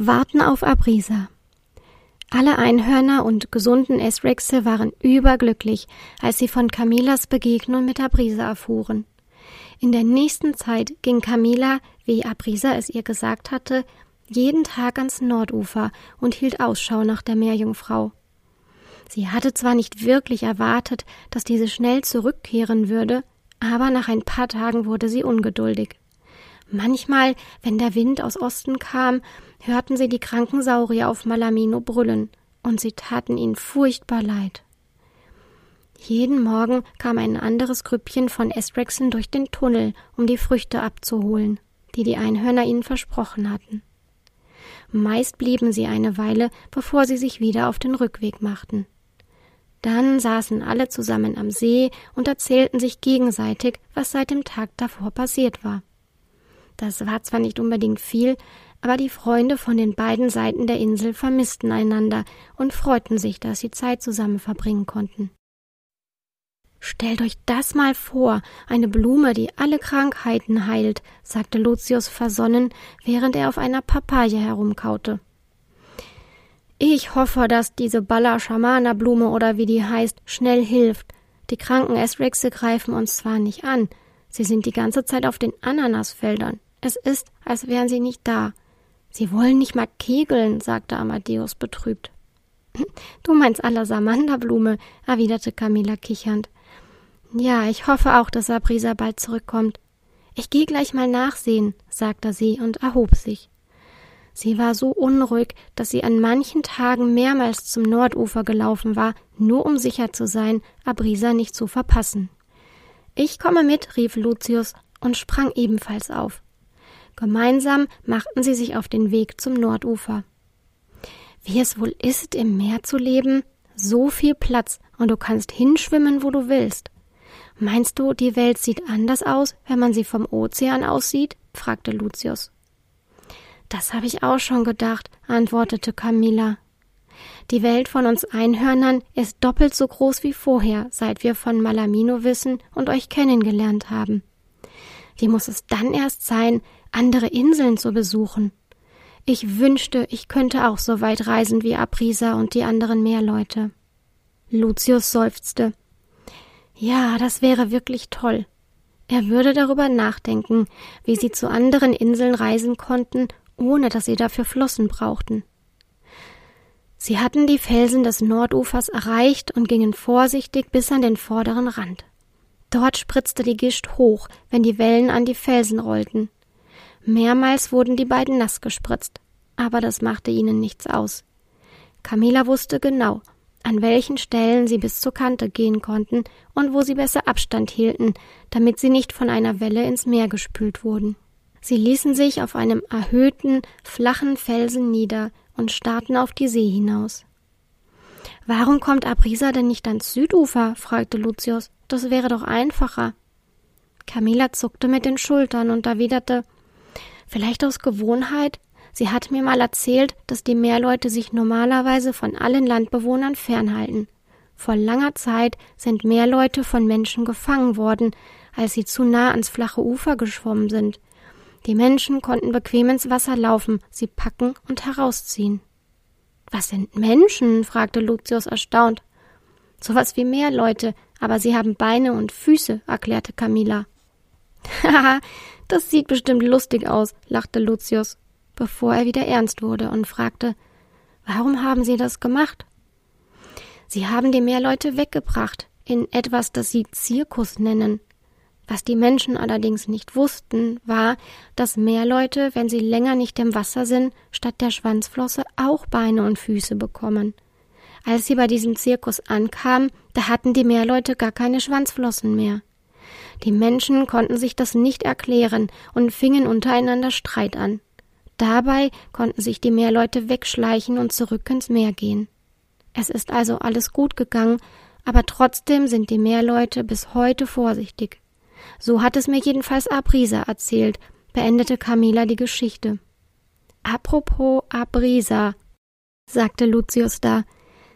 Warten auf Abrisa Alle Einhörner und gesunden Esrexe waren überglücklich, als sie von Camilas Begegnung mit Abrisa erfuhren. In der nächsten Zeit ging Camila, wie Abrisa es ihr gesagt hatte, jeden Tag ans Nordufer und hielt Ausschau nach der Meerjungfrau. Sie hatte zwar nicht wirklich erwartet, dass diese schnell zurückkehren würde, aber nach ein paar Tagen wurde sie ungeduldig. Manchmal, wenn der Wind aus Osten kam, hörten sie die kranken Saurier auf Malamino brüllen, und sie taten ihnen furchtbar leid. Jeden Morgen kam ein anderes Grüppchen von Esrexen durch den Tunnel, um die Früchte abzuholen, die die Einhörner ihnen versprochen hatten. Meist blieben sie eine Weile, bevor sie sich wieder auf den Rückweg machten. Dann saßen alle zusammen am See und erzählten sich gegenseitig, was seit dem Tag davor passiert war. Das war zwar nicht unbedingt viel, aber die Freunde von den beiden Seiten der Insel vermissten einander und freuten sich, dass sie Zeit zusammen verbringen konnten. Stellt euch das mal vor, eine Blume, die alle Krankheiten heilt, sagte Lucius versonnen, während er auf einer Papaya herumkaute. Ich hoffe, dass diese Balla Schamana Blume oder wie die heißt, schnell hilft. Die kranken Esrexe greifen uns zwar nicht an, sie sind die ganze Zeit auf den Ananasfeldern. Es ist, als wären sie nicht da. Sie wollen nicht mal kegeln, sagte Amadeus betrübt. Du meinst aller Samanderblume, erwiderte Camilla kichernd. Ja, ich hoffe auch, dass Sabrisa bald zurückkommt. Ich gehe gleich mal nachsehen, sagte sie und erhob sich. Sie war so unruhig, dass sie an manchen Tagen mehrmals zum Nordufer gelaufen war, nur um sicher zu sein, Abrisa nicht zu verpassen. Ich komme mit, rief Lucius und sprang ebenfalls auf. Gemeinsam machten sie sich auf den Weg zum Nordufer. Wie es wohl ist, im Meer zu leben, so viel Platz und du kannst hinschwimmen, wo du willst. Meinst du, die Welt sieht anders aus, wenn man sie vom Ozean aussieht? fragte Lucius. Das habe ich auch schon gedacht, antwortete Camilla. Die Welt von uns Einhörnern ist doppelt so groß wie vorher, seit wir von Malamino wissen und euch kennengelernt haben. Wie muss es dann erst sein, andere Inseln zu besuchen? Ich wünschte, ich könnte auch so weit reisen wie Aprisa und die anderen Meerleute. Lucius seufzte. Ja, das wäre wirklich toll. Er würde darüber nachdenken, wie sie zu anderen Inseln reisen konnten, ohne dass sie dafür Flossen brauchten. Sie hatten die Felsen des Nordufers erreicht und gingen vorsichtig bis an den vorderen Rand. Dort spritzte die Gischt hoch, wenn die Wellen an die Felsen rollten. Mehrmals wurden die beiden nass gespritzt, aber das machte ihnen nichts aus. Camilla wusste genau, an welchen Stellen sie bis zur Kante gehen konnten und wo sie besser Abstand hielten, damit sie nicht von einer Welle ins Meer gespült wurden. Sie ließen sich auf einem erhöhten, flachen Felsen nieder und starrten auf die See hinaus. Warum kommt Abrisa denn nicht ans Südufer? fragte Lucius. Das wäre doch einfacher. Camilla zuckte mit den Schultern und erwiderte Vielleicht aus Gewohnheit, Sie hat mir mal erzählt, dass die Meerleute sich normalerweise von allen Landbewohnern fernhalten. Vor langer Zeit sind Meerleute von Menschen gefangen worden, als sie zu nah ans flache Ufer geschwommen sind. Die Menschen konnten bequem ins Wasser laufen, sie packen und herausziehen. Was sind Menschen? fragte Lucius erstaunt. So was wie Meerleute, aber sie haben Beine und Füße, erklärte Camilla. Haha, das sieht bestimmt lustig aus, lachte Lucius bevor er wieder ernst wurde und fragte Warum haben Sie das gemacht? Sie haben die Meerleute weggebracht in etwas, das Sie Zirkus nennen. Was die Menschen allerdings nicht wussten, war, dass Meerleute, wenn sie länger nicht im Wasser sind, statt der Schwanzflosse auch Beine und Füße bekommen. Als sie bei diesem Zirkus ankamen, da hatten die Meerleute gar keine Schwanzflossen mehr. Die Menschen konnten sich das nicht erklären und fingen untereinander Streit an. Dabei konnten sich die Meerleute wegschleichen und zurück ins Meer gehen. Es ist also alles gut gegangen, aber trotzdem sind die Meerleute bis heute vorsichtig. So hat es mir jedenfalls Abrisa erzählt, beendete Camilla die Geschichte. Apropos Abrisa, sagte Lucius da,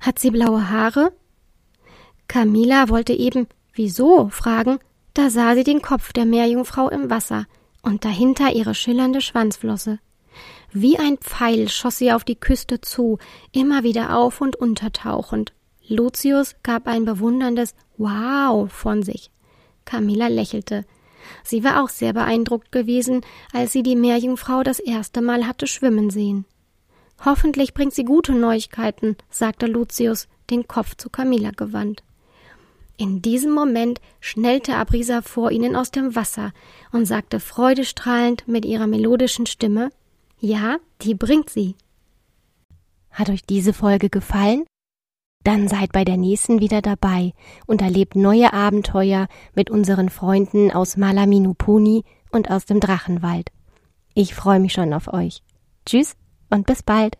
hat sie blaue Haare? Camilla wollte eben wieso fragen, da sah sie den Kopf der Meerjungfrau im Wasser und dahinter ihre schillernde Schwanzflosse. Wie ein Pfeil schoss sie auf die Küste zu, immer wieder auf und untertauchend. Lucius gab ein bewunderndes Wow von sich. Camilla lächelte. Sie war auch sehr beeindruckt gewesen, als sie die Meerjungfrau das erste Mal hatte schwimmen sehen. Hoffentlich bringt sie gute Neuigkeiten, sagte Lucius, den Kopf zu Camilla gewandt. In diesem Moment schnellte Abrisa vor ihnen aus dem Wasser und sagte freudestrahlend mit ihrer melodischen Stimme Ja, die bringt sie. Hat euch diese Folge gefallen? Dann seid bei der nächsten wieder dabei und erlebt neue Abenteuer mit unseren Freunden aus Malaminupuni und aus dem Drachenwald. Ich freue mich schon auf euch. Tschüss und bis bald.